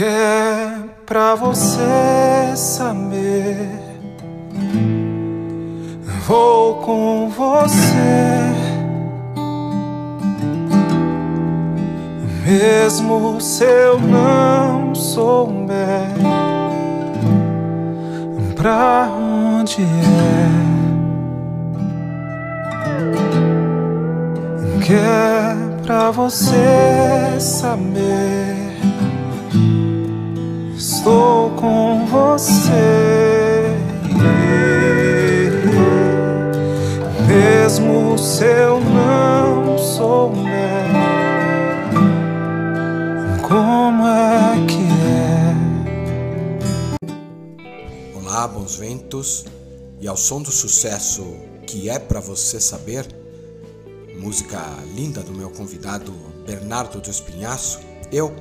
que é pra você saber. Vou com você, mesmo se eu não souber pra onde é. Que é pra você saber estou com você. Mesmo se eu não souber como é que é. Olá, bons ventos, e ao som do sucesso que é para você saber, música linda do meu convidado Bernardo do Espinhaço, eu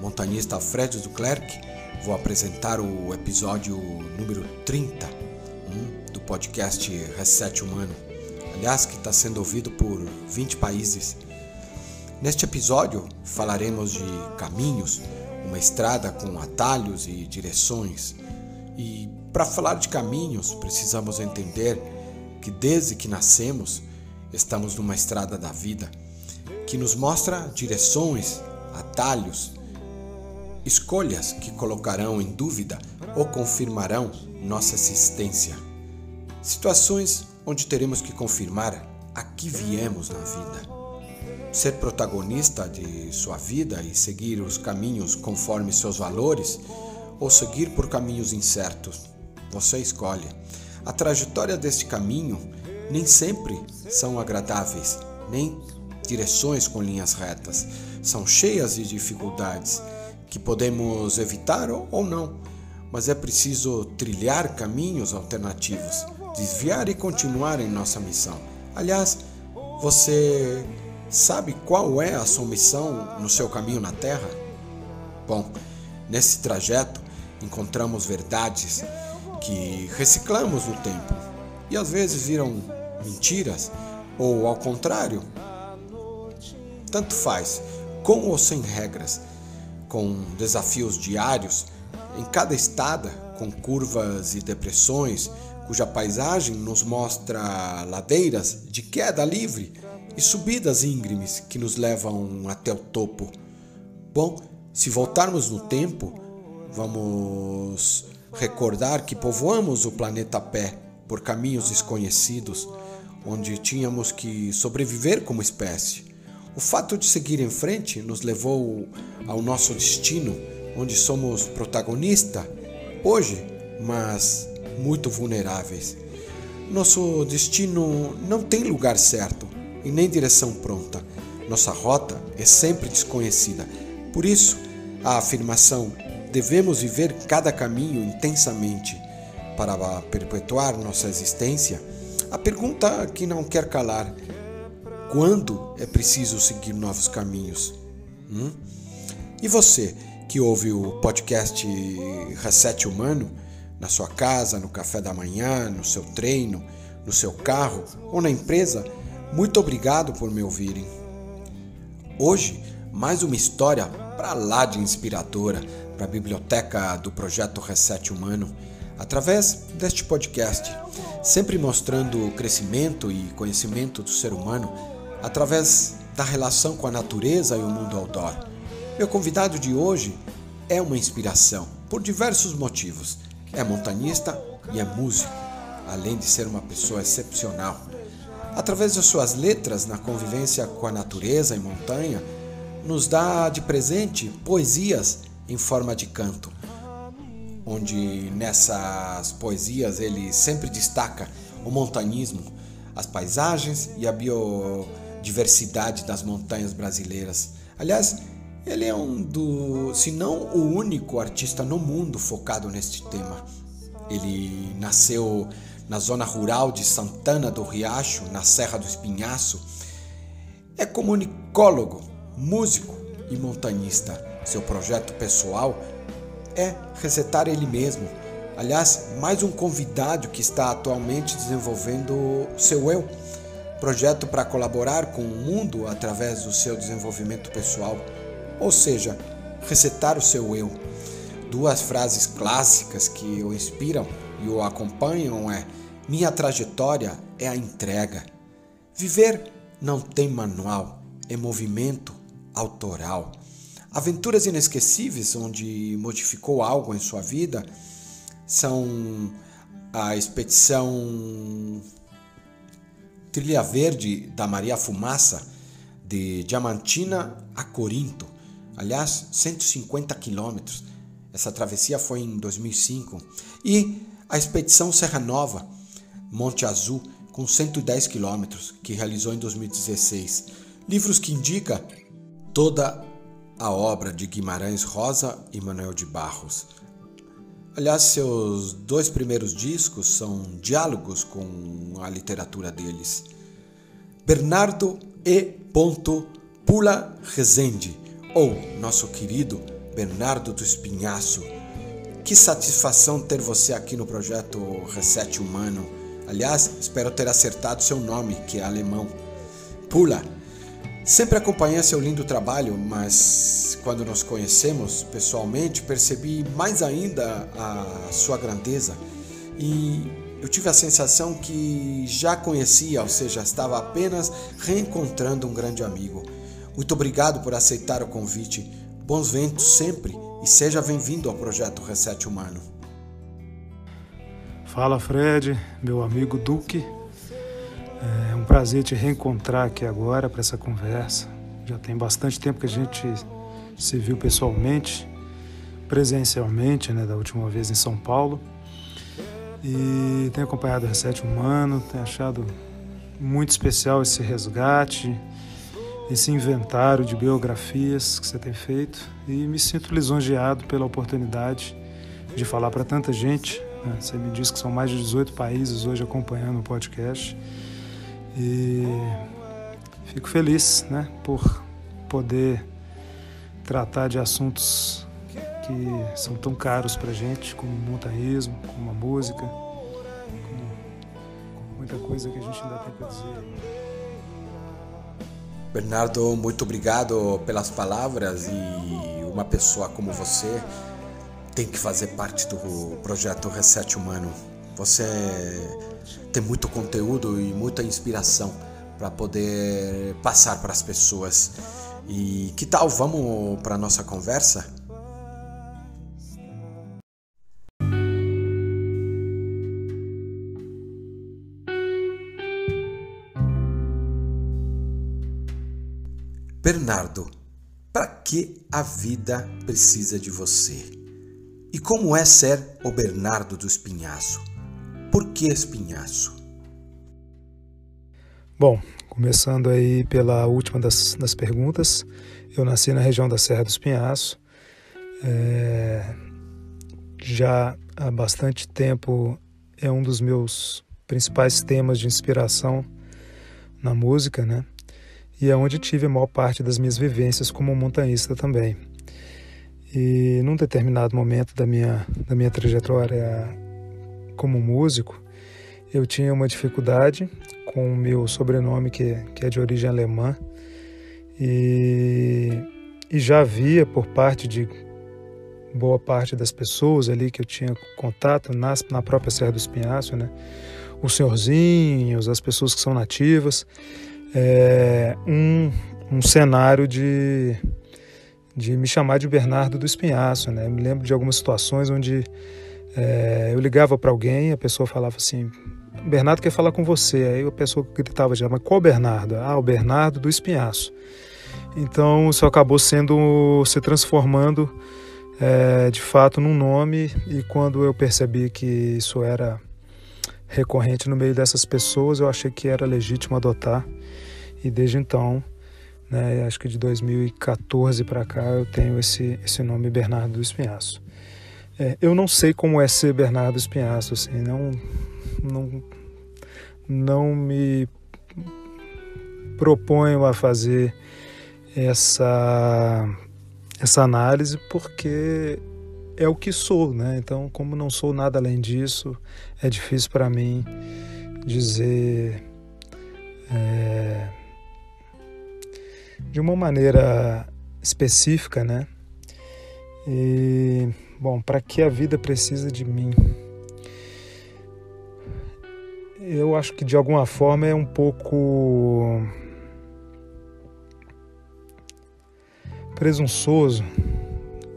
montanhista Fred Duclerc, vou apresentar o episódio número 30 um, do podcast Reset Humano, aliás, que está sendo ouvido por 20 países. Neste episódio falaremos de caminhos, uma estrada com atalhos e direções. E para falar de caminhos, precisamos entender que desde que nascemos, estamos numa estrada da vida que nos mostra direções, atalhos escolhas que colocarão em dúvida ou confirmarão nossa existência. Situações onde teremos que confirmar a que viemos na vida. Ser protagonista de sua vida e seguir os caminhos conforme seus valores ou seguir por caminhos incertos. Você escolhe. A trajetória deste caminho nem sempre são agradáveis, nem direções com linhas retas. São cheias de dificuldades que podemos evitar ou não, mas é preciso trilhar caminhos alternativos, desviar e continuar em nossa missão. Aliás, você sabe qual é a sua missão no seu caminho na Terra? Bom, nesse trajeto encontramos verdades que reciclamos no tempo e às vezes viram mentiras ou ao contrário. Tanto faz, com ou sem regras, com desafios diários, em cada estada, com curvas e depressões, cuja paisagem nos mostra ladeiras de queda livre e subidas íngremes que nos levam até o topo. Bom, se voltarmos no tempo, vamos recordar que povoamos o planeta a pé por caminhos desconhecidos, onde tínhamos que sobreviver como espécie. O fato de seguir em frente nos levou ao nosso destino, onde somos protagonista hoje, mas muito vulneráveis. Nosso destino não tem lugar certo e nem direção pronta. Nossa rota é sempre desconhecida. Por isso, a afirmação devemos viver cada caminho intensamente para perpetuar nossa existência. A pergunta que não quer calar quando é preciso seguir novos caminhos. Hum? E você que ouve o podcast Reset Humano na sua casa, no café da manhã, no seu treino, no seu carro ou na empresa, muito obrigado por me ouvirem. Hoje, mais uma história para lá de inspiradora para a biblioteca do projeto Reset Humano, através deste podcast, sempre mostrando o crescimento e conhecimento do ser humano através da relação com a natureza e o mundo outdoor. Meu convidado de hoje é uma inspiração por diversos motivos. É montanhista e é músico, além de ser uma pessoa excepcional. Através de suas letras na convivência com a natureza e montanha, nos dá de presente poesias em forma de canto, onde nessas poesias ele sempre destaca o montanismo, as paisagens e a bio diversidade das montanhas brasileiras. Aliás, ele é um do, se não o único artista no mundo focado neste tema. Ele nasceu na zona rural de Santana do Riacho, na Serra do Espinhaço. É comunicólogo, músico e montanhista. Seu projeto pessoal é resetar ele mesmo. Aliás, mais um convidado que está atualmente desenvolvendo seu eu projeto para colaborar com o mundo através do seu desenvolvimento pessoal, ou seja, resetar o seu eu. Duas frases clássicas que o inspiram e o acompanham é: Minha trajetória é a entrega. Viver não tem manual, é movimento autoral. Aventuras inesquecíveis onde modificou algo em sua vida são a expedição Trilha Verde da Maria Fumaça, de Diamantina a Corinto. Aliás, 150 quilômetros. Essa travessia foi em 2005. E a expedição Serra Nova, Monte Azul, com 110 quilômetros, que realizou em 2016. Livros que indica toda a obra de Guimarães Rosa e Manuel de Barros. Aliás, seus dois primeiros discos são diálogos com a literatura deles. Bernardo E. Pula Rezende, ou nosso querido Bernardo do Espinhaço. Que satisfação ter você aqui no projeto Reset Humano. Aliás, espero ter acertado seu nome, que é alemão. Pula. Sempre acompanhei seu lindo trabalho, mas quando nos conhecemos pessoalmente, percebi mais ainda a sua grandeza e eu tive a sensação que já conhecia, ou seja, estava apenas reencontrando um grande amigo. Muito obrigado por aceitar o convite. Bons ventos sempre e seja bem-vindo ao projeto Reset Humano. Fala Fred, meu amigo Duque. É um prazer te reencontrar aqui agora para essa conversa. Já tem bastante tempo que a gente se viu pessoalmente, presencialmente, né, da última vez em São Paulo. E tenho acompanhado o Reset Humano, tenho achado muito especial esse resgate, esse inventário de biografias que você tem feito e me sinto lisonjeado pela oportunidade de falar para tanta gente. Né? Você me disse que são mais de 18 países hoje acompanhando o podcast e fico feliz né, por poder tratar de assuntos que são tão caros para gente, como o montanhismo, como a música, como muita coisa que a gente ainda tem para dizer. Bernardo, muito obrigado pelas palavras e uma pessoa como você tem que fazer parte do projeto Reset Humano. Você tem muito conteúdo e muita inspiração para poder passar para as pessoas. E que tal vamos para nossa conversa? Bernardo, para que a vida precisa de você? E como é ser o Bernardo do Espinhaço? Por que Espinhaço? Bom, Começando aí pela última das, das perguntas, eu nasci na região da Serra do Espinhaço. É, já há bastante tempo é um dos meus principais temas de inspiração na música, né? E é onde tive a maior parte das minhas vivências como montanhista também. E num determinado momento da minha, da minha trajetória como músico, eu tinha uma dificuldade com o meu sobrenome, que, que é de origem alemã, e, e já via por parte de boa parte das pessoas ali que eu tinha contato nas, na própria Serra do Espinhaço, né? os senhorzinhos, as pessoas que são nativas, é, um, um cenário de, de me chamar de Bernardo do Espinhaço. Né? Me lembro de algumas situações onde é, eu ligava para alguém, a pessoa falava assim: Bernardo quer falar com você. Aí a pessoa gritava já, mas qual Bernardo? Ah, o Bernardo do Espinhaço. Então isso acabou sendo, se transformando é, de fato num nome e quando eu percebi que isso era recorrente no meio dessas pessoas, eu achei que era legítimo adotar e desde então, né, acho que de 2014 para cá eu tenho esse, esse nome Bernardo do Espinhaço. É, eu não sei como é ser Bernardo Espinhaço, assim, não, não, não me proponho a fazer essa, essa análise porque é o que sou, né? Então, como não sou nada além disso, é difícil para mim dizer é, de uma maneira específica, né? E Bom, para que a vida precisa de mim? Eu acho que de alguma forma é um pouco presunçoso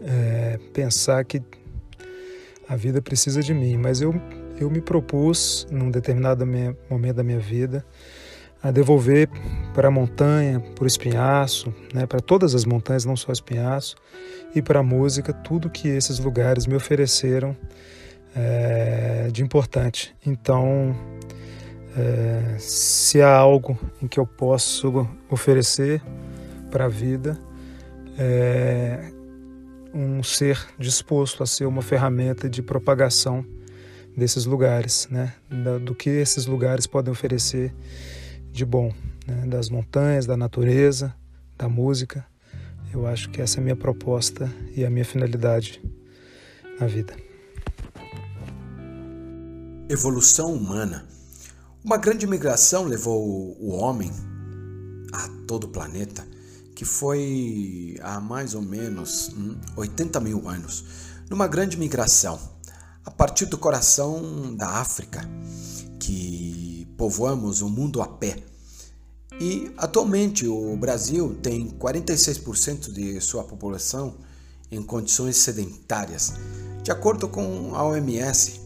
é, pensar que a vida precisa de mim, mas eu, eu me propus, num determinado momento da minha vida, a devolver para a montanha, para o espinhaço, né, para todas as montanhas, não só o espinhaço, e para a música, tudo que esses lugares me ofereceram é, de importante. Então, é, se há algo em que eu posso oferecer para a vida, é um ser disposto a ser uma ferramenta de propagação desses lugares, né? do que esses lugares podem oferecer de bom, né? das montanhas, da natureza, da música. Eu acho que essa é a minha proposta e a minha finalidade na vida. Evolução humana. Uma grande migração levou o homem a todo o planeta, que foi há mais ou menos 80 hum, mil anos, numa grande migração, a partir do coração da África, que povoamos o mundo a pé. E atualmente o Brasil tem 46% de sua população em condições sedentárias, de acordo com a OMS.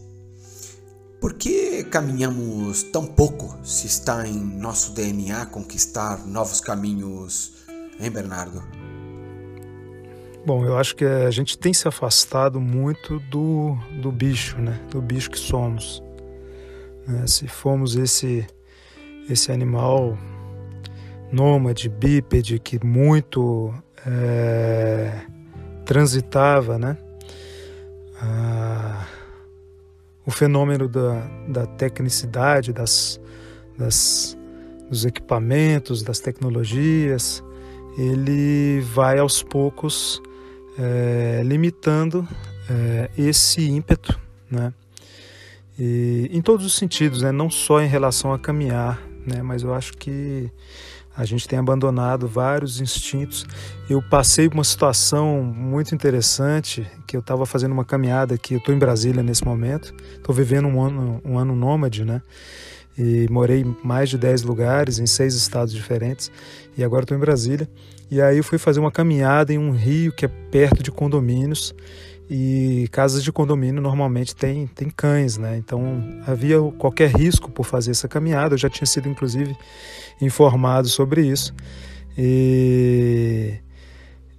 Por que caminhamos tão pouco se está em nosso DNA conquistar novos caminhos, hein, Bernardo? Bom, eu acho que a gente tem se afastado muito do, do bicho, né? Do bicho que somos. Né? Se fomos esse, esse animal nômade, bípede, que muito é, transitava, né? Ah, o fenômeno da, da tecnicidade, das, das, dos equipamentos, das tecnologias, ele vai aos poucos é, limitando é, esse ímpeto, né? E, em todos os sentidos, né? não só em relação a caminhar, né? mas eu acho que a gente tem abandonado vários instintos. Eu passei por uma situação muito interessante, que eu estava fazendo uma caminhada aqui, eu estou em Brasília nesse momento, estou vivendo um ano, um ano nômade, né? E morei em mais de 10 lugares, em seis estados diferentes, e agora estou em Brasília. E aí eu fui fazer uma caminhada em um rio que é perto de condomínios, e casas de condomínio normalmente tem, tem cães, né? Então havia qualquer risco por fazer essa caminhada. Eu já tinha sido inclusive informado sobre isso. E,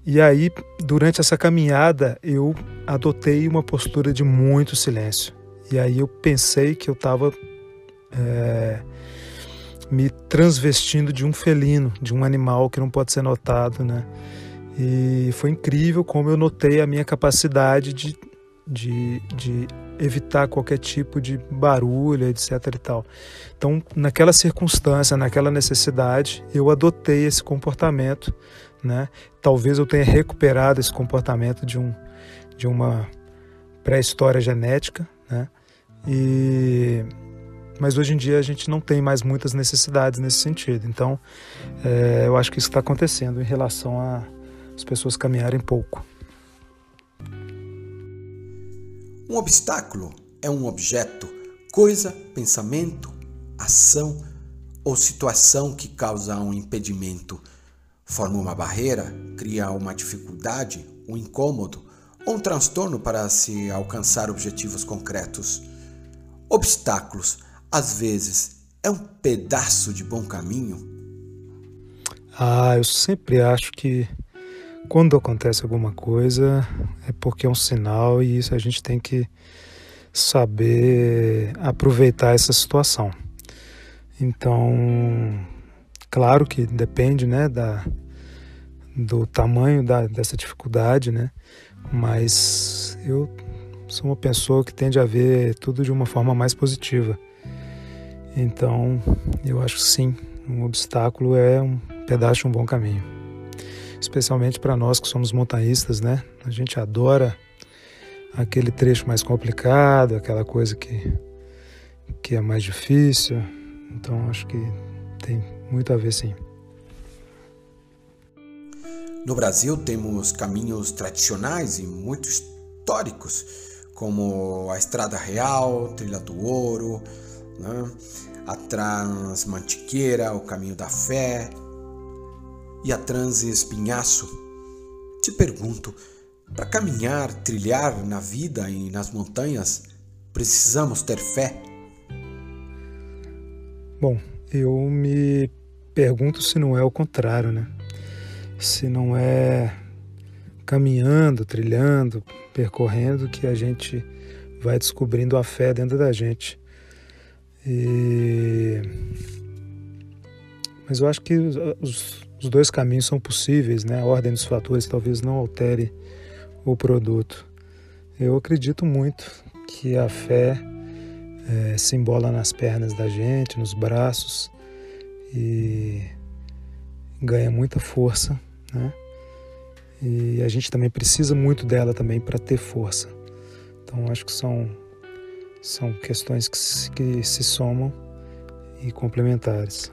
e aí, durante essa caminhada, eu adotei uma postura de muito silêncio. E aí eu pensei que eu estava é, me transvestindo de um felino, de um animal que não pode ser notado, né? E foi incrível como eu notei a minha capacidade de, de, de evitar qualquer tipo de barulho, etc. e tal. Então, naquela circunstância, naquela necessidade, eu adotei esse comportamento, né? Talvez eu tenha recuperado esse comportamento de um de uma pré-história genética, né? E mas hoje em dia a gente não tem mais muitas necessidades nesse sentido. Então, é, eu acho que isso está acontecendo em relação a as pessoas caminharem pouco. Um obstáculo é um objeto, coisa, pensamento, ação ou situação que causa um impedimento. Forma uma barreira, cria uma dificuldade, um incômodo ou um transtorno para se alcançar objetivos concretos. Obstáculos, às vezes, é um pedaço de bom caminho? Ah, eu sempre acho que quando acontece alguma coisa é porque é um sinal e isso a gente tem que saber aproveitar essa situação. Então, claro que depende, né, da, do tamanho da, dessa dificuldade, né, mas eu sou uma pessoa que tende a ver tudo de uma forma mais positiva. Então, eu acho sim, um obstáculo é um pedaço de um bom caminho especialmente para nós que somos montanhistas, né? A gente adora aquele trecho mais complicado, aquela coisa que, que é mais difícil. Então acho que tem muito a ver sim. No Brasil temos caminhos tradicionais e muito históricos, como a Estrada Real, Trilha do Ouro, né? a Transmantiqueira, o Caminho da Fé e a Transespinhaço. Te pergunto, para caminhar, trilhar na vida e nas montanhas, precisamos ter fé? Bom, eu me pergunto se não é o contrário, né? Se não é caminhando, trilhando, percorrendo que a gente vai descobrindo a fé dentro da gente. E... Mas eu acho que os, os dois caminhos são possíveis, né? A ordem dos fatores talvez não altere o produto. Eu acredito muito que a fé é, se embola nas pernas da gente, nos braços e ganha muita força, né? E a gente também precisa muito dela também para ter força. Então acho que são são questões que se, que se somam e complementares.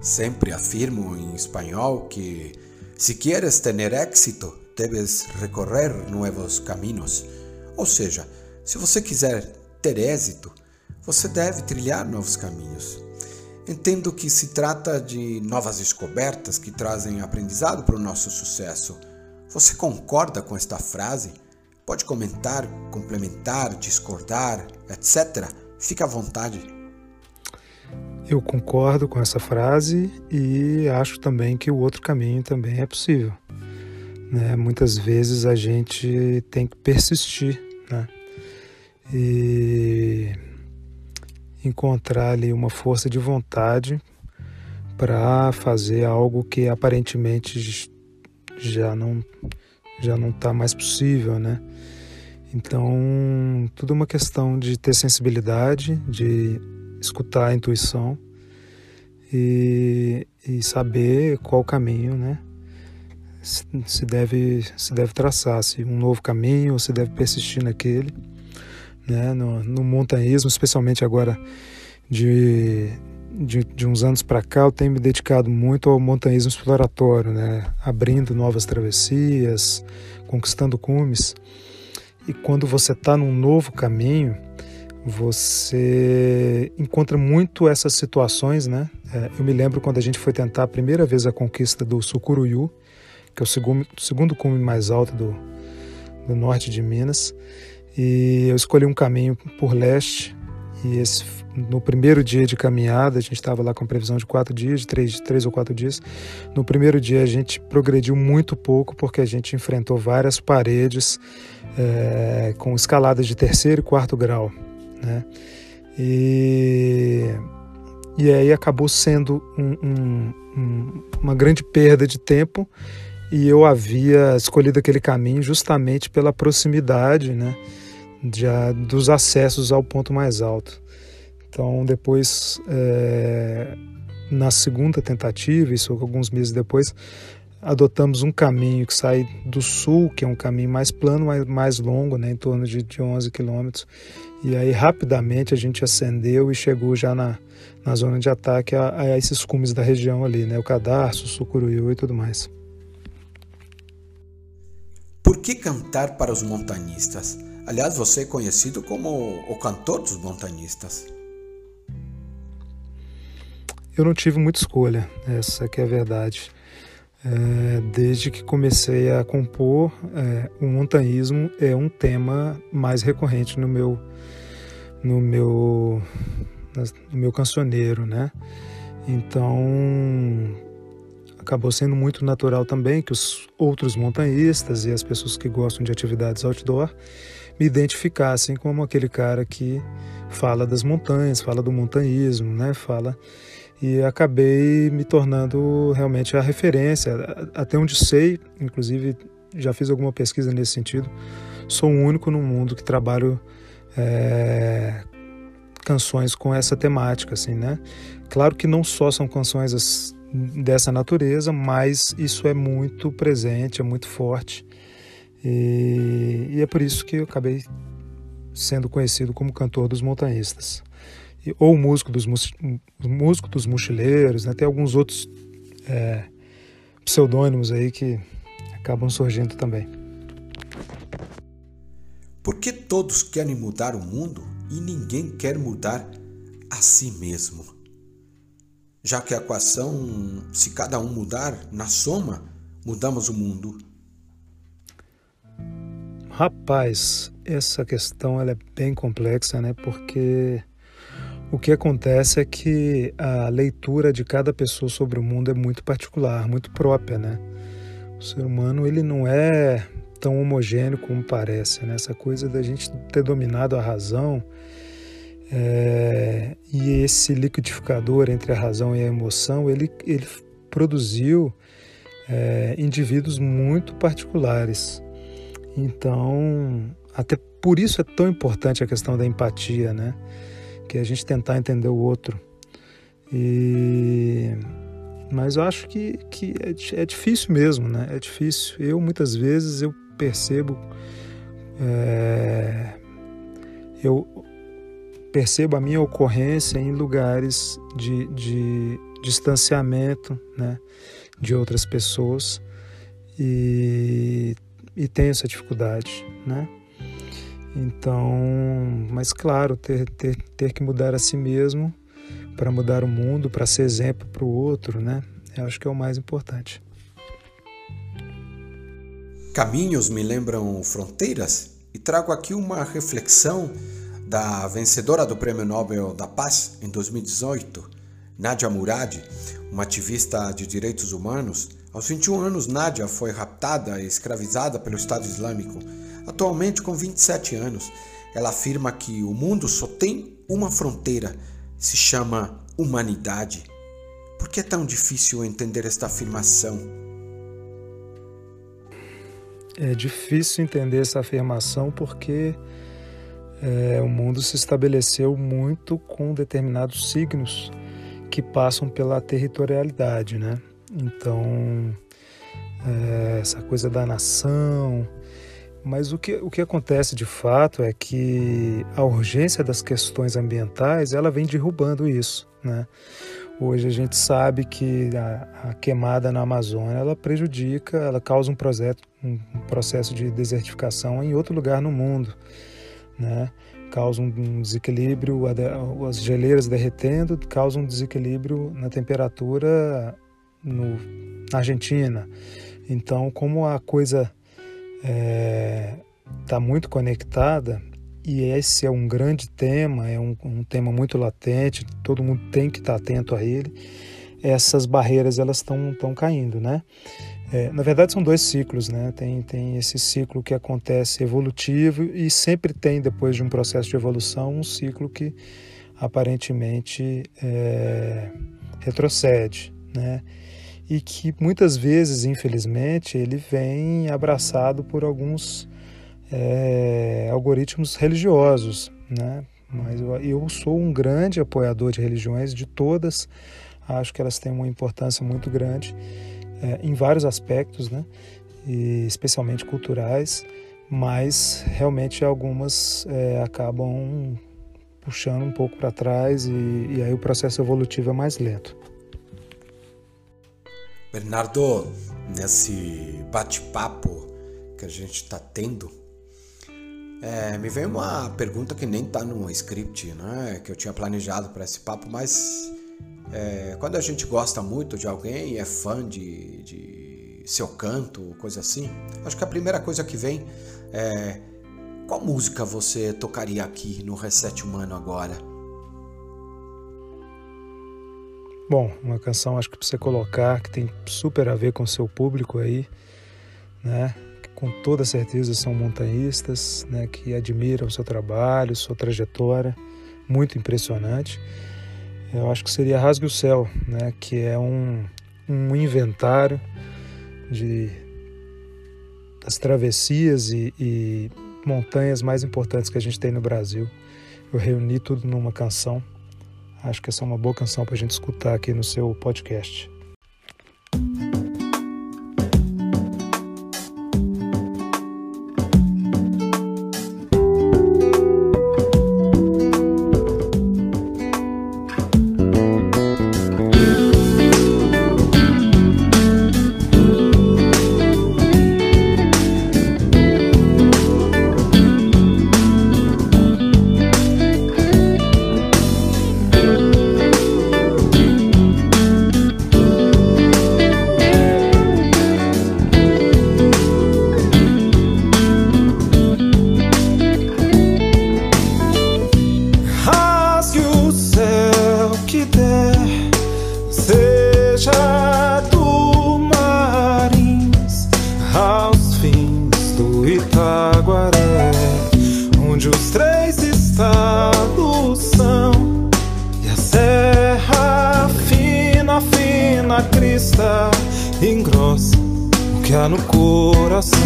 Sempre afirmo em espanhol que se quieres tener éxito, debes recorrer novos caminhos. Ou seja, se você quiser ter êxito, você deve trilhar novos caminhos. Entendo que se trata de novas descobertas que trazem aprendizado para o nosso sucesso. Você concorda com esta frase? Pode comentar, complementar, discordar, etc. Fique à vontade. Eu concordo com essa frase e acho também que o outro caminho também é possível. Né? Muitas vezes a gente tem que persistir, né? e encontrar ali uma força de vontade para fazer algo que aparentemente já não já não está mais possível, né? Então tudo é uma questão de ter sensibilidade, de escutar a intuição e, e saber qual caminho, né? Se deve se deve traçar, se um novo caminho ou se deve persistir naquele né, no, no montanhismo, especialmente agora de, de, de uns anos para cá, eu tenho me dedicado muito ao montanhismo exploratório, né, abrindo novas travessias, conquistando cumes. E quando você está num novo caminho, você encontra muito essas situações, né? É, eu me lembro quando a gente foi tentar a primeira vez a conquista do Sucuruiu, que é o segundo, segundo cume mais alto do, do norte de Minas. E eu escolhi um caminho por leste. E esse, no primeiro dia de caminhada, a gente estava lá com previsão de quatro dias, de três, três ou quatro dias. No primeiro dia a gente progrediu muito pouco porque a gente enfrentou várias paredes é, com escaladas de terceiro e quarto grau, né? E, e aí acabou sendo um, um, um, uma grande perda de tempo e eu havia escolhido aquele caminho justamente pela proximidade, né? dos acessos ao ponto mais alto. Então, depois, é, na segunda tentativa, isso alguns meses depois, adotamos um caminho que sai do sul, que é um caminho mais plano, mais, mais longo, né, em torno de, de 11 quilômetros. E aí, rapidamente, a gente ascendeu e chegou já na, na zona de ataque a, a esses cumes da região ali, né, o Cadarço, o Sucuruiu e tudo mais. Por que cantar para os montanistas? Aliás, você é conhecido como o cantor dos montanhistas. Eu não tive muita escolha, essa que é a verdade. É, desde que comecei a compor, é, o montanhismo é um tema mais recorrente no meu, no meu, no meu cancioneiro, né? Então, acabou sendo muito natural também que os outros montanhistas e as pessoas que gostam de atividades outdoor me identificassem como aquele cara que fala das montanhas, fala do montanhismo, né? Fala e acabei me tornando realmente a referência, até onde sei, inclusive já fiz alguma pesquisa nesse sentido. Sou o único no mundo que trabalho é, canções com essa temática, assim, né? Claro que não só são canções dessa natureza, mas isso é muito presente, é muito forte e, e é por isso que eu acabei sendo conhecido como cantor dos montanhistas. Ou músico dos, músico dos mochileiros, né? tem alguns outros é, pseudônimos aí que acabam surgindo também. que todos querem mudar o mundo e ninguém quer mudar a si mesmo? Já que a equação, se cada um mudar, na soma, mudamos o mundo. Rapaz, essa questão ela é bem complexa, né? Porque o que acontece é que a leitura de cada pessoa sobre o mundo é muito particular, muito própria, né? O ser humano ele não é tão homogêneo como parece, né? Essa coisa da gente ter dominado a razão é, e esse liquidificador entre a razão e a emoção, ele, ele produziu é, indivíduos muito particulares. Então, até por isso é tão importante a questão da empatia, né? Que é a gente tentar entender o outro. E mas eu acho que, que é, é difícil mesmo, né? É difícil. Eu muitas vezes eu percebo é, eu percebo a minha ocorrência em lugares de, de distanciamento, né? De outras pessoas e e tem essa dificuldade, né? Então, mas claro, ter, ter, ter que mudar a si mesmo para mudar o mundo, para ser exemplo para o outro, né? Eu acho que é o mais importante. Caminhos me lembram fronteiras e trago aqui uma reflexão da vencedora do Prêmio Nobel da Paz em 2018, Nadia Murad, uma ativista de direitos humanos, aos 21 anos, Nádia foi raptada e escravizada pelo Estado Islâmico. Atualmente, com 27 anos, ela afirma que o mundo só tem uma fronteira, se chama humanidade. Por que é tão difícil entender esta afirmação? É difícil entender essa afirmação porque é, o mundo se estabeleceu muito com determinados signos que passam pela territorialidade, né? Então, é, essa coisa da nação. Mas o que, o que acontece de fato é que a urgência das questões ambientais ela vem derrubando isso. Né? Hoje a gente sabe que a, a, queimada na Amazônia ela prejudica, ela causa um, projeto, um processo de desertificação em outro lugar no mundo. Né? Causa um desequilíbrio, as geleiras derretendo, causa um desequilíbrio na temperatura no, na Argentina. Então, como a coisa está é, tá muito conectada, e esse é um grande tema, é um, um tema muito latente, todo mundo tem que estar tá atento a ele, essas barreiras elas estão caindo, né? É, na verdade são dois ciclos, né? Tem, tem esse ciclo que acontece evolutivo e sempre tem depois de um processo de evolução um ciclo que aparentemente é, retrocede, né? E que muitas vezes, infelizmente, ele vem abraçado por alguns é, algoritmos religiosos, né? Mas eu, sou um grande apoiador de religiões, de todas, acho que elas têm uma importância muito grande é, em vários aspectos, né? E especialmente culturais, mas realmente algumas é, acabam puxando um pouco para trás e, e aí o processo evolutivo é mais lento. Bernardo, nesse bate-papo que a gente está tendo, é, me veio uma pergunta que nem está no script, né? Que eu tinha planejado para esse papo, mas é, quando a gente gosta muito de alguém e é fã de, de seu canto, coisa assim, acho que a primeira coisa que vem é qual música você tocaria aqui no Reset Humano agora? Bom, uma canção acho que para você colocar que tem super a ver com o seu público aí, né? Que com toda certeza são montanhistas, né? Que admiram o seu trabalho, sua trajetória, muito impressionante. Eu acho que seria Rasgue o Céu, né? Que é um, um inventário de das travessias e, e montanhas mais importantes que a gente tem no Brasil. Eu reuni tudo numa canção Acho que essa é uma boa canção para a gente escutar aqui no seu podcast. coração.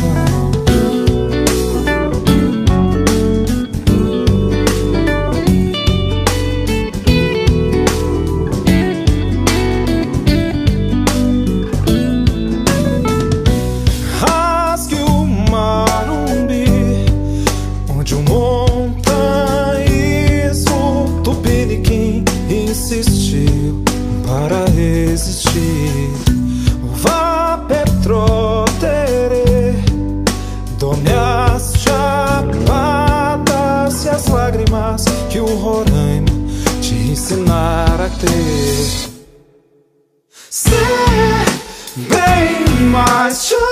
te bem mais. my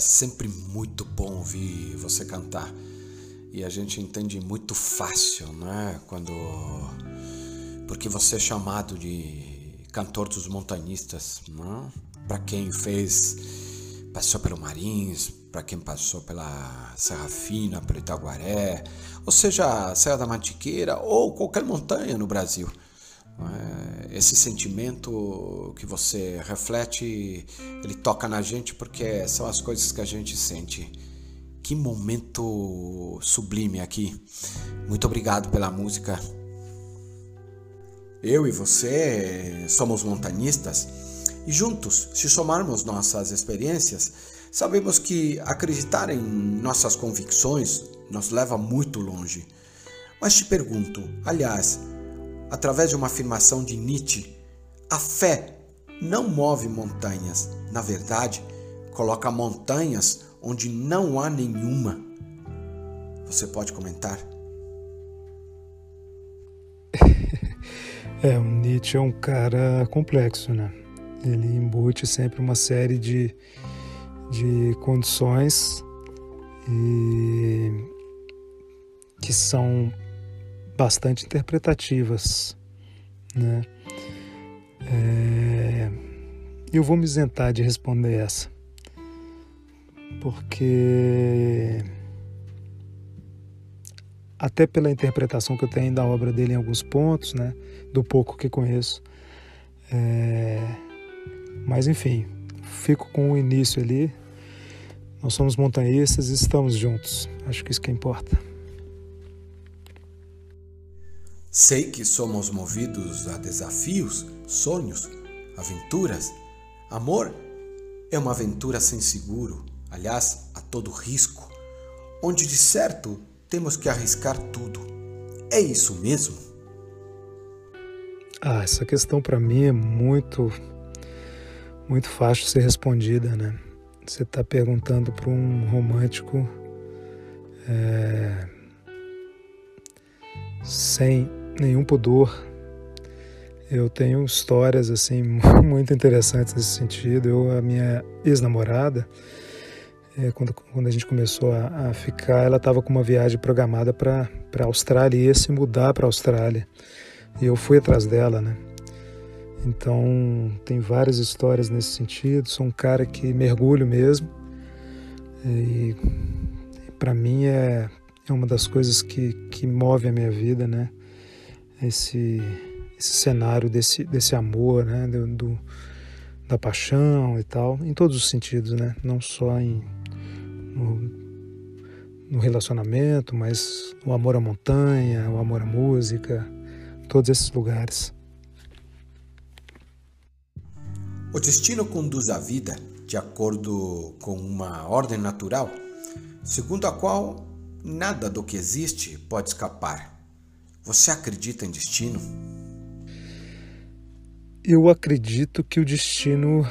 sempre muito bom ouvir você cantar. E a gente entende muito fácil, né? Quando. Porque você é chamado de cantor dos montanhistas, né? Para quem fez. Passou pelo Marins, para quem passou pela Serra Fina, pelo Itaguaré, ou seja, Serra da Mantiqueira ou qualquer montanha no Brasil. É, esse sentimento que você reflete, ele toca na gente porque são as coisas que a gente sente. Que momento sublime aqui. Muito obrigado pela música. Eu e você somos montanistas e juntos, se somarmos nossas experiências, sabemos que acreditar em nossas convicções nos leva muito longe. Mas te pergunto, aliás, através de uma afirmação de Nietzsche, a fé não move montanhas, na verdade, coloca montanhas onde não há nenhuma. Você pode comentar? É, o Nietzsche é um cara complexo, né? Ele embute sempre uma série de, de condições e que são bastante interpretativas. Né? É, eu vou me isentar de responder essa, porque até pela interpretação que eu tenho da obra dele em alguns pontos, né, do pouco que conheço, é, Mas enfim, fico com o início ali. Nós somos montanhistas e estamos juntos. Acho que isso que importa. Sei que somos movidos a desafios, sonhos, aventuras. Amor é uma aventura sem seguro, aliás, a todo risco, onde de certo temos que arriscar tudo. É isso mesmo? Ah, essa questão para mim é muito muito fácil ser respondida, né? Você está perguntando para um romântico é, sem nenhum pudor. Eu tenho histórias assim muito interessantes nesse sentido. Eu, a minha ex-namorada, é, quando, quando a gente começou a, a ficar, ela estava com uma viagem programada para a Austrália e ia se mudar para a Austrália. E eu fui atrás dela, né? Então, tem várias histórias nesse sentido. Sou um cara que mergulho mesmo. E, para mim é, é uma das coisas que, que move a minha vida, né? Esse, esse cenário desse, desse amor, né? Do, do, da paixão e tal, em todos os sentidos, né? Não só em, no, no relacionamento, mas o amor à montanha, o amor à música, todos esses lugares. O destino conduz a vida de acordo com uma ordem natural, segundo a qual nada do que existe pode escapar. Você acredita em destino? Eu acredito que o destino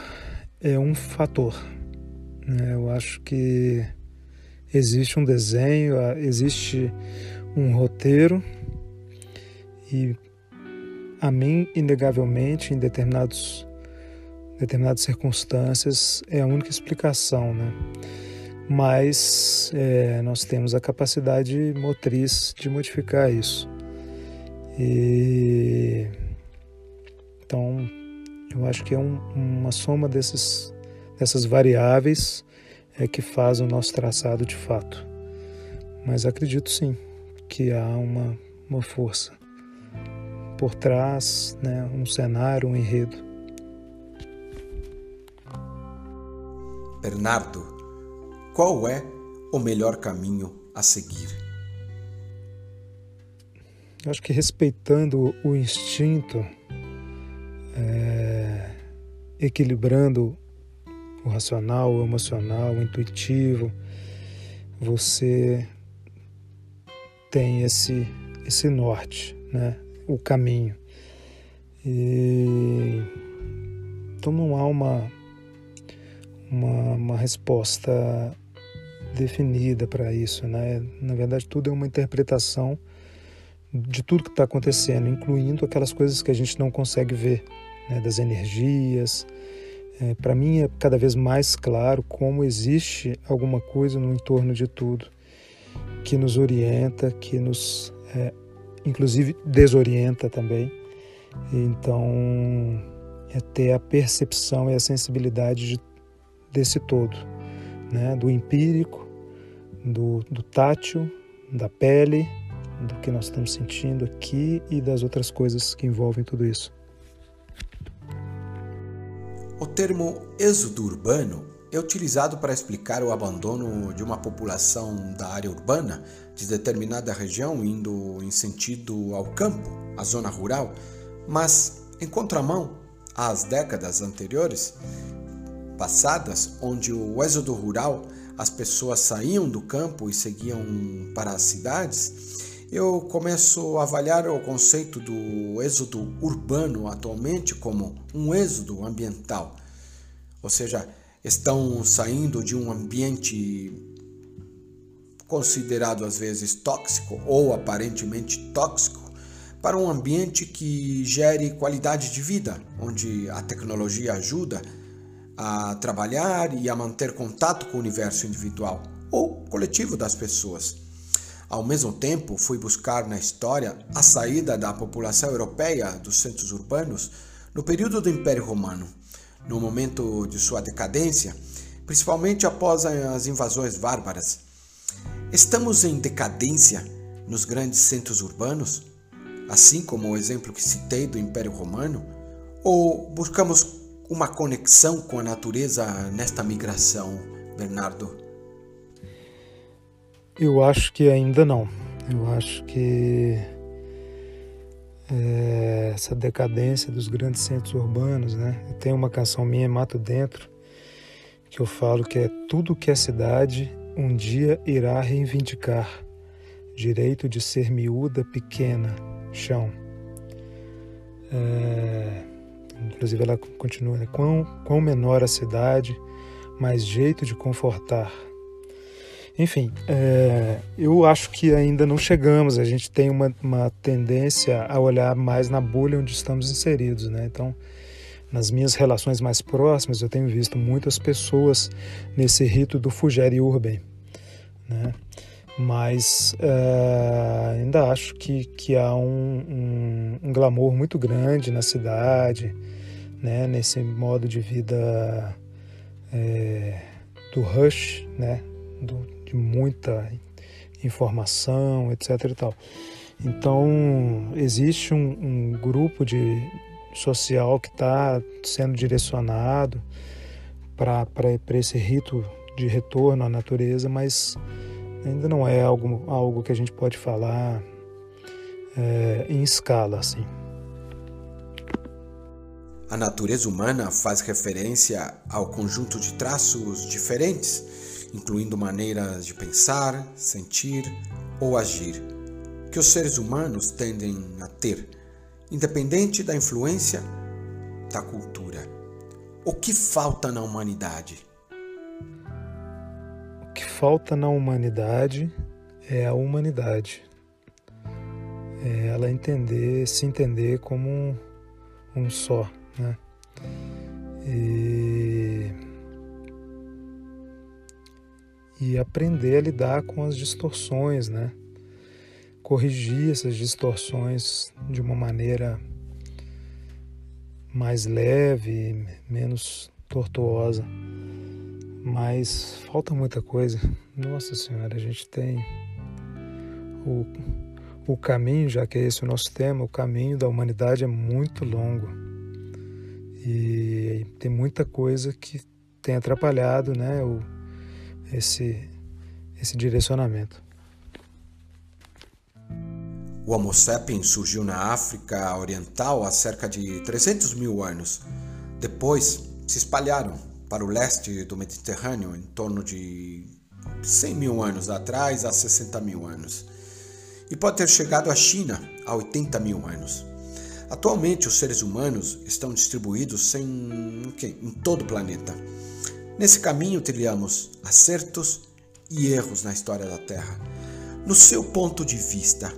é um fator. Né? Eu acho que existe um desenho, existe um roteiro e a mim, inegavelmente, em determinados determinadas circunstâncias é a única explicação, né? Mas é, nós temos a capacidade motriz de modificar isso. E então eu acho que é um, uma soma desses, dessas variáveis é que faz o nosso traçado de fato. Mas acredito sim que há uma, uma força por trás, né, um cenário, um enredo. Bernardo, qual é o melhor caminho a seguir? Acho que respeitando o instinto, é, equilibrando o racional, o emocional, o intuitivo, você tem esse, esse norte, né? o caminho. E, então não há uma uma, uma resposta definida para isso, né? Na verdade, tudo é uma interpretação de tudo que está acontecendo, incluindo aquelas coisas que a gente não consegue ver, né? das energias. É, para mim é cada vez mais claro como existe alguma coisa no entorno de tudo que nos orienta, que nos, é, inclusive, desorienta também. Então, é ter a percepção e a sensibilidade de desse todo, né? do empírico, do, do tátil, da pele, do que nós estamos sentindo aqui e das outras coisas que envolvem tudo isso. O termo êxodo urbano é utilizado para explicar o abandono de uma população da área urbana de determinada região indo em sentido ao campo, à zona rural, mas em contramão às décadas anteriores, passadas, onde o êxodo rural as pessoas saíam do campo e seguiam para as cidades, eu começo a avaliar o conceito do êxodo urbano atualmente como um êxodo ambiental. Ou seja, estão saindo de um ambiente considerado às vezes tóxico ou aparentemente tóxico para um ambiente que gere qualidade de vida, onde a tecnologia ajuda a trabalhar e a manter contato com o universo individual ou coletivo das pessoas. Ao mesmo tempo, fui buscar na história a saída da população europeia dos centros urbanos no período do Império Romano, no momento de sua decadência, principalmente após as invasões bárbaras. Estamos em decadência nos grandes centros urbanos, assim como o exemplo que citei do Império Romano, ou buscamos uma conexão com a natureza nesta migração, Bernardo? Eu acho que ainda não. Eu acho que é, essa decadência dos grandes centros urbanos, né? Tenho uma canção minha, Mato Dentro, que eu falo que é tudo que é cidade um dia irá reivindicar direito de ser miúda, pequena, chão. É, inclusive ela continua, né? quão, quão menor a cidade, mais jeito de confortar. Enfim, é, eu acho que ainda não chegamos, a gente tem uma, uma tendência a olhar mais na bolha onde estamos inseridos, né? Então, nas minhas relações mais próximas, eu tenho visto muitas pessoas nesse rito do Fugere Urban, né? Mas uh, ainda acho que, que há um, um, um, glamour muito grande na cidade, né? Nesse modo de vida é, do rush, né? Do, de muita informação, etc. E tal. Então existe um, um grupo de, social que está sendo direcionado para esse rito de retorno à natureza, mas ainda não é algo, algo que a gente pode falar é, em escala assim. A natureza humana faz referência ao conjunto de traços diferentes, incluindo maneiras de pensar, sentir ou agir, que os seres humanos tendem a ter independente da influência da cultura. O que falta na humanidade? O que falta na humanidade é a humanidade. É ela entender, se entender como um, um só, né? E, e aprender a lidar com as distorções, né? corrigir essas distorções de uma maneira mais leve, menos tortuosa. Mas falta muita coisa. Nossa Senhora, a gente tem o, o caminho, já que é esse o nosso tema, o caminho da humanidade é muito longo. E tem muita coisa que tem atrapalhado né, o, esse, esse direcionamento. O Homo sapiens surgiu na África Oriental há cerca de 300 mil anos. Depois se espalharam para o leste do Mediterrâneo em torno de 100 mil anos atrás a 60 mil anos. E pode ter chegado à China há 80 mil anos. Atualmente, os seres humanos estão distribuídos em, em todo o planeta. Nesse caminho, trilhamos acertos e erros na história da Terra. No seu ponto de vista,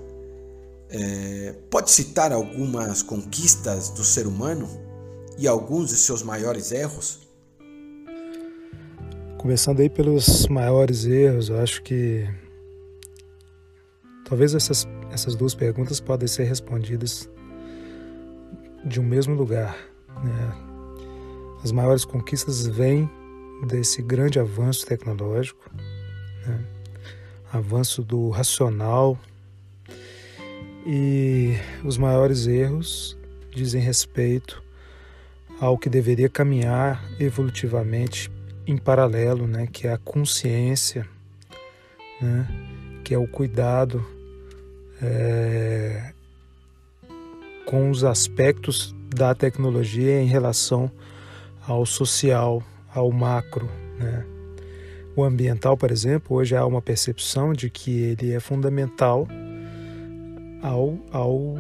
é, pode citar algumas conquistas do ser humano e alguns de seus maiores erros? Começando aí pelos maiores erros, eu acho que talvez essas, essas duas perguntas podem ser respondidas de um mesmo lugar. Né? As maiores conquistas vêm desse grande avanço tecnológico, né? avanço do racional, e os maiores erros dizem respeito ao que deveria caminhar evolutivamente em paralelo, né, que é a consciência, né, que é o cuidado é, com os aspectos da tecnologia em relação ao social, ao macro, né. O ambiental, por exemplo, hoje há uma percepção de que ele é fundamental ao, ao,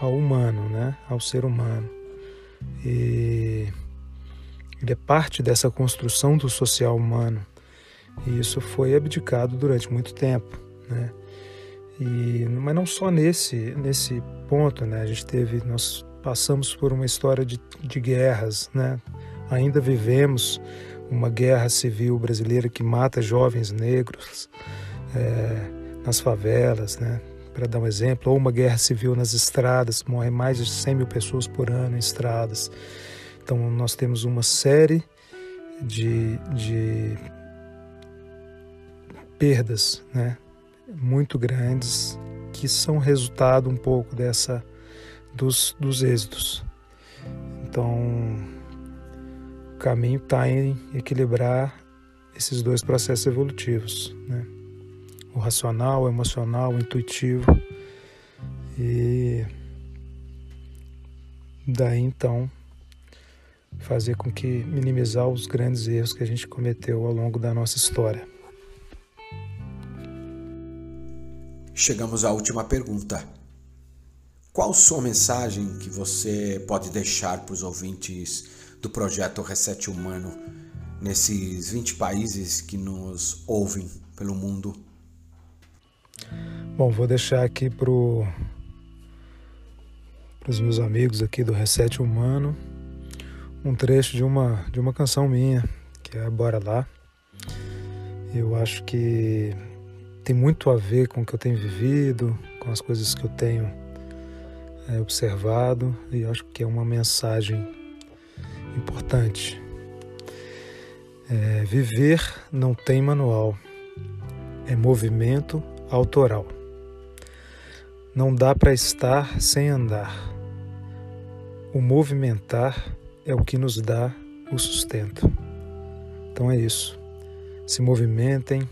ao humano, né? ao ser humano. E ele é parte dessa construção do social humano. E isso foi abdicado durante muito tempo. Né? E, mas não só nesse, nesse ponto, né? a gente teve, nós passamos por uma história de, de guerras, né? Ainda vivemos uma guerra civil brasileira que mata jovens negros é, nas favelas, né? para dar um exemplo, ou uma guerra civil nas estradas, morrem mais de 100 mil pessoas por ano em estradas. Então, nós temos uma série de, de perdas né, muito grandes que são resultado um pouco dessa dos, dos êxitos. Então, caminho está em equilibrar esses dois processos evolutivos, né? o racional, o emocional, o intuitivo. E daí então fazer com que minimizar os grandes erros que a gente cometeu ao longo da nossa história. Chegamos à última pergunta. Qual sua mensagem que você pode deixar para os ouvintes do projeto Reset Humano nesses 20 países que nos ouvem pelo mundo? Bom, vou deixar aqui para os meus amigos aqui do Reset Humano um trecho de uma, de uma canção minha, que é Bora Lá. Eu acho que tem muito a ver com o que eu tenho vivido, com as coisas que eu tenho é, observado, e acho que é uma mensagem importante. É, viver não tem manual, é movimento autoral. Não dá para estar sem andar. O movimentar é o que nos dá o sustento. Então é isso. Se movimentem,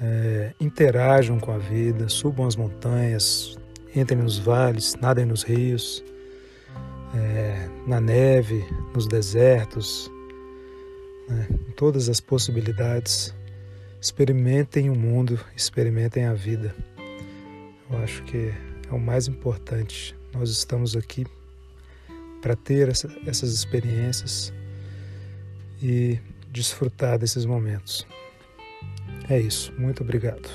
é, interajam com a vida, subam as montanhas, entrem nos vales, nadem nos rios, é, na neve, nos desertos, né, todas as possibilidades. Experimentem o mundo, experimentem a vida. Eu acho que é o mais importante. Nós estamos aqui para ter essa, essas experiências e desfrutar desses momentos. É isso. Muito obrigado.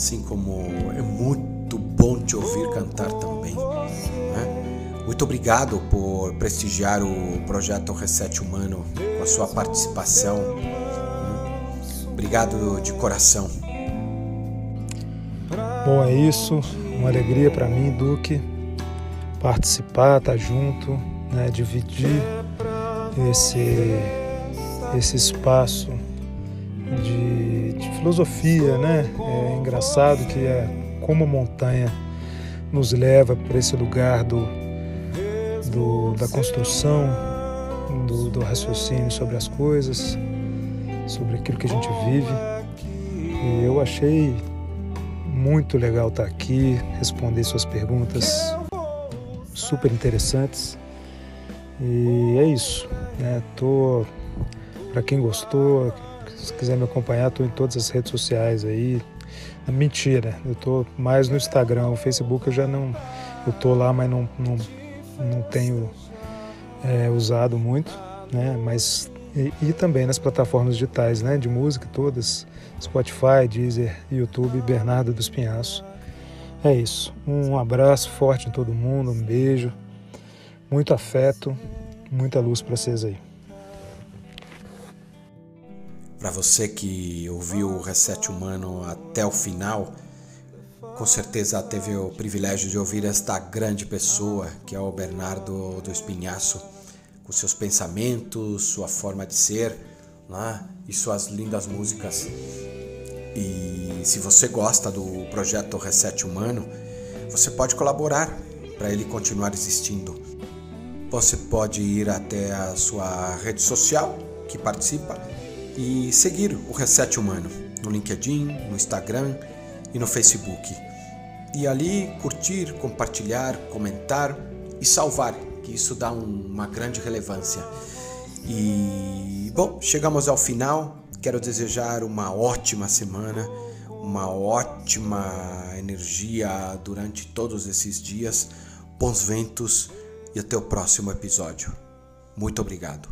Assim como é muito bom te ouvir cantar também. Né? Muito obrigado por prestigiar o projeto Reset Humano com a sua participação. Obrigado de coração. Bom, é isso. Uma alegria para mim, Duque, participar, estar tá junto, né? dividir esse, esse espaço de, de filosofia, né? É engraçado que é como a montanha nos leva para esse lugar do, do da construção, do, do, raciocínio sobre as coisas, sobre aquilo que a gente vive. E eu achei muito legal estar aqui, responder suas perguntas super interessantes. E é isso, né? Tô para quem gostou, se quiser me acompanhar, estou em todas as redes sociais aí. Mentira, eu estou mais no Instagram, o Facebook eu já não. Eu estou lá, mas não, não, não tenho é, usado muito, né? Mas. E, e, também nas plataformas digitais, né? De música todas, Spotify, Deezer, YouTube, Bernardo dos Pinhaços. É isso. Um abraço forte em todo mundo, um beijo, muito afeto, muita luz para vocês aí. Para você que ouviu o Reset Humano até o final, com certeza teve o privilégio de ouvir esta grande pessoa que é o Bernardo do Espinhaço, com seus pensamentos, sua forma de ser né? e suas lindas músicas. E se você gosta do projeto Reset Humano, você pode colaborar para ele continuar existindo. Você pode ir até a sua rede social que participa e seguir o Reset Humano no LinkedIn, no Instagram e no Facebook. E ali curtir, compartilhar, comentar e salvar, que isso dá uma grande relevância. E bom, chegamos ao final. Quero desejar uma ótima semana, uma ótima energia durante todos esses dias, bons ventos e até o próximo episódio. Muito obrigado.